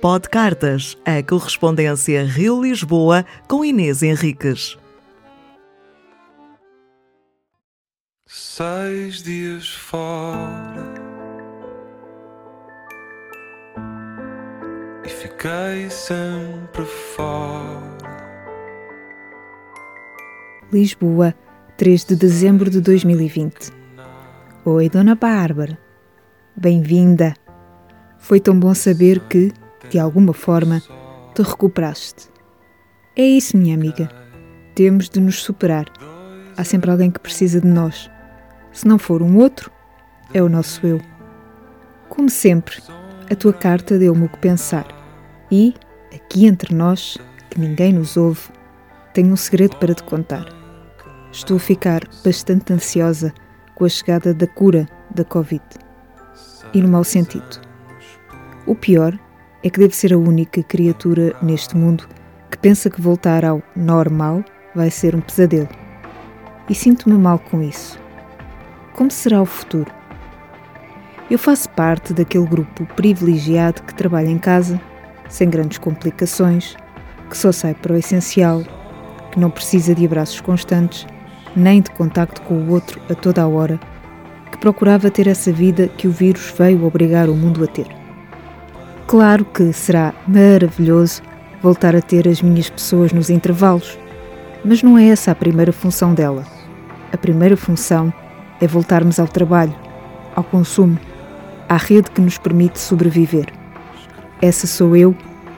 Pod Cartas, a correspondência Rio-Lisboa com Inês Henriques. Seis dias fora e fiquei sempre fora. Lisboa, 3 de dezembro de 2020. Oi, Dona Bárbara. Bem-vinda. Foi tão bom saber que, de alguma forma, te recuperaste. É isso, minha amiga. Temos de nos superar. Há sempre alguém que precisa de nós. Se não for um outro, é o nosso eu. Como sempre, a tua carta deu-me o que pensar. E, aqui entre nós, que ninguém nos ouve, tenho um segredo para te contar. Estou a ficar bastante ansiosa com a chegada da cura da Covid. E no mau sentido. O pior é que devo ser a única criatura neste mundo que pensa que voltar ao normal vai ser um pesadelo. E sinto-me mal com isso. Como será o futuro? Eu faço parte daquele grupo privilegiado que trabalha em casa, sem grandes complicações, que só sai para o essencial, que não precisa de abraços constantes nem de contacto com o outro a toda a hora, que procurava ter essa vida que o vírus veio obrigar o mundo a ter. Claro que será maravilhoso voltar a ter as minhas pessoas nos intervalos, mas não é essa a primeira função dela. A primeira função é voltarmos ao trabalho, ao consumo, à rede que nos permite sobreviver. Essa sou eu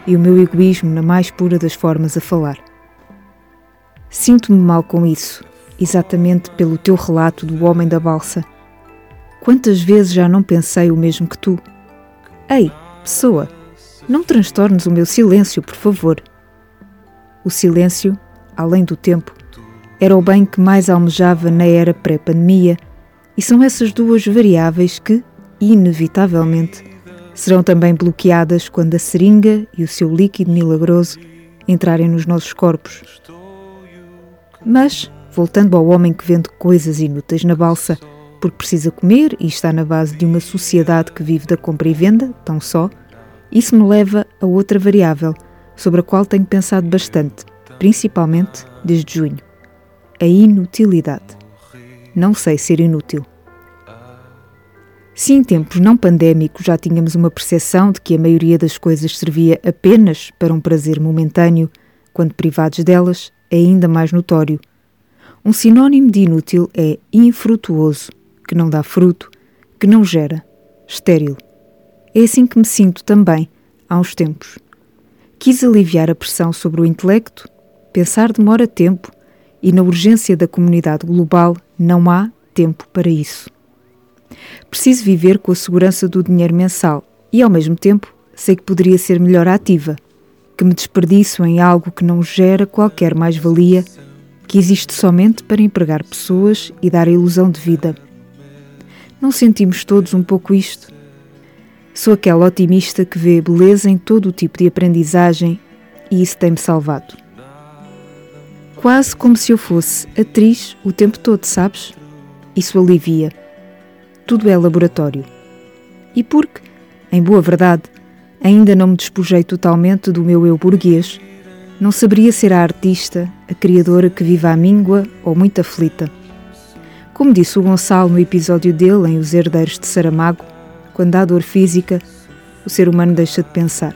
e o meu egoísmo na mais pura das formas a falar. Sinto-me mal com isso exatamente pelo teu relato do homem da balsa. Quantas vezes já não pensei o mesmo que tu? Ei, pessoa, não transtornes o meu silêncio, por favor. O silêncio, além do tempo, era o bem que mais almejava na era pré-pandemia, e são essas duas variáveis que, inevitavelmente, serão também bloqueadas quando a seringa e o seu líquido milagroso entrarem nos nossos corpos. Mas, voltando ao homem que vende coisas inúteis na balsa porque precisa comer e está na base de uma sociedade que vive da compra e venda, tão só, isso me leva a outra variável sobre a qual tenho pensado bastante, principalmente desde junho: a inutilidade. Não sei ser inútil. Se em tempos não pandémicos já tínhamos uma percepção de que a maioria das coisas servia apenas para um prazer momentâneo, quando privados delas, é ainda mais notório um sinônimo de inútil é infrutuoso, que não dá fruto, que não gera, estéril. É assim que me sinto também, há uns tempos. Quis aliviar a pressão sobre o intelecto, pensar demora tempo, e na urgência da comunidade global não há tempo para isso. Preciso viver com a segurança do dinheiro mensal e, ao mesmo tempo, sei que poderia ser melhor ativa, que me desperdiço em algo que não gera qualquer mais-valia que existe somente para empregar pessoas e dar a ilusão de vida. Não sentimos todos um pouco isto? Sou aquela otimista que vê beleza em todo o tipo de aprendizagem e isso tem-me salvado. Quase como se eu fosse atriz o tempo todo, sabes? Isso alivia. Tudo é laboratório. E porque, em boa verdade, ainda não me despojei totalmente do meu eu burguês, não saberia ser a artista, a criadora que vive à míngua ou muito aflita. Como disse o Gonçalo no episódio dele em Os Herdeiros de Saramago, quando há dor física, o ser humano deixa de pensar.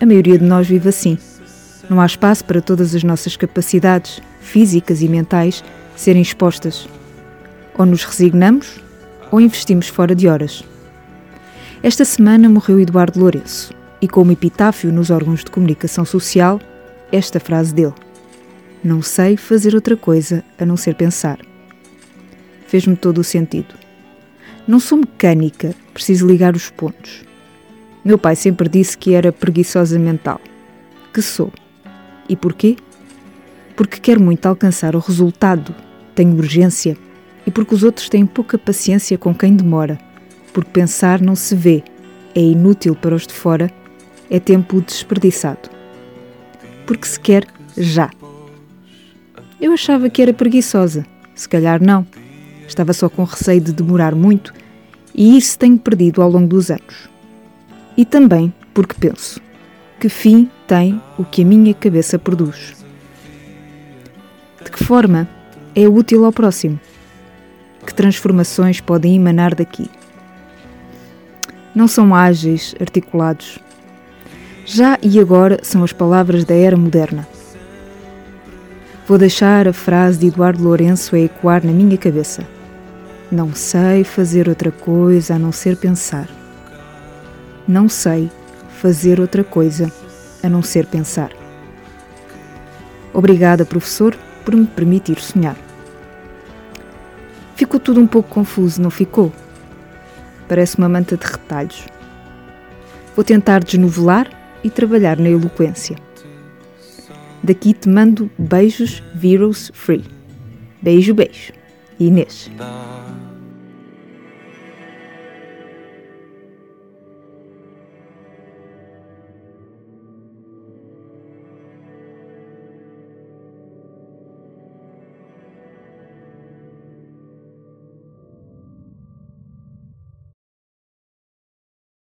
A maioria de nós vive assim. Não há espaço para todas as nossas capacidades, físicas e mentais, serem expostas. Ou nos resignamos, ou investimos fora de horas. Esta semana morreu Eduardo Lourenço, e como epitáfio nos órgãos de comunicação social, esta frase dele: Não sei fazer outra coisa a não ser pensar. Fez-me todo o sentido. Não sou mecânica, preciso ligar os pontos. Meu pai sempre disse que era preguiçosa mental. Que sou. E porquê? Porque quero muito alcançar o resultado, tenho urgência e porque os outros têm pouca paciência com quem demora, porque pensar não se vê, é inútil para os de fora é tempo desperdiçado. Porque se quer já. Eu achava que era preguiçosa, se calhar não. Estava só com receio de demorar muito e isso tenho perdido ao longo dos anos. E também porque penso: que fim tem o que a minha cabeça produz? De que forma é útil ao próximo? Que transformações podem emanar daqui? Não são ágeis, articulados. Já e agora são as palavras da era moderna. Vou deixar a frase de Eduardo Lourenço a ecoar na minha cabeça. Não sei fazer outra coisa a não ser pensar. Não sei fazer outra coisa a não ser pensar. Obrigada, professor, por me permitir sonhar. Ficou tudo um pouco confuso, não ficou? Parece uma manta de retalhos. Vou tentar desnovelar e trabalhar na eloquência. Daqui te mando beijos Virus Free. Beijo, beijo. Inês.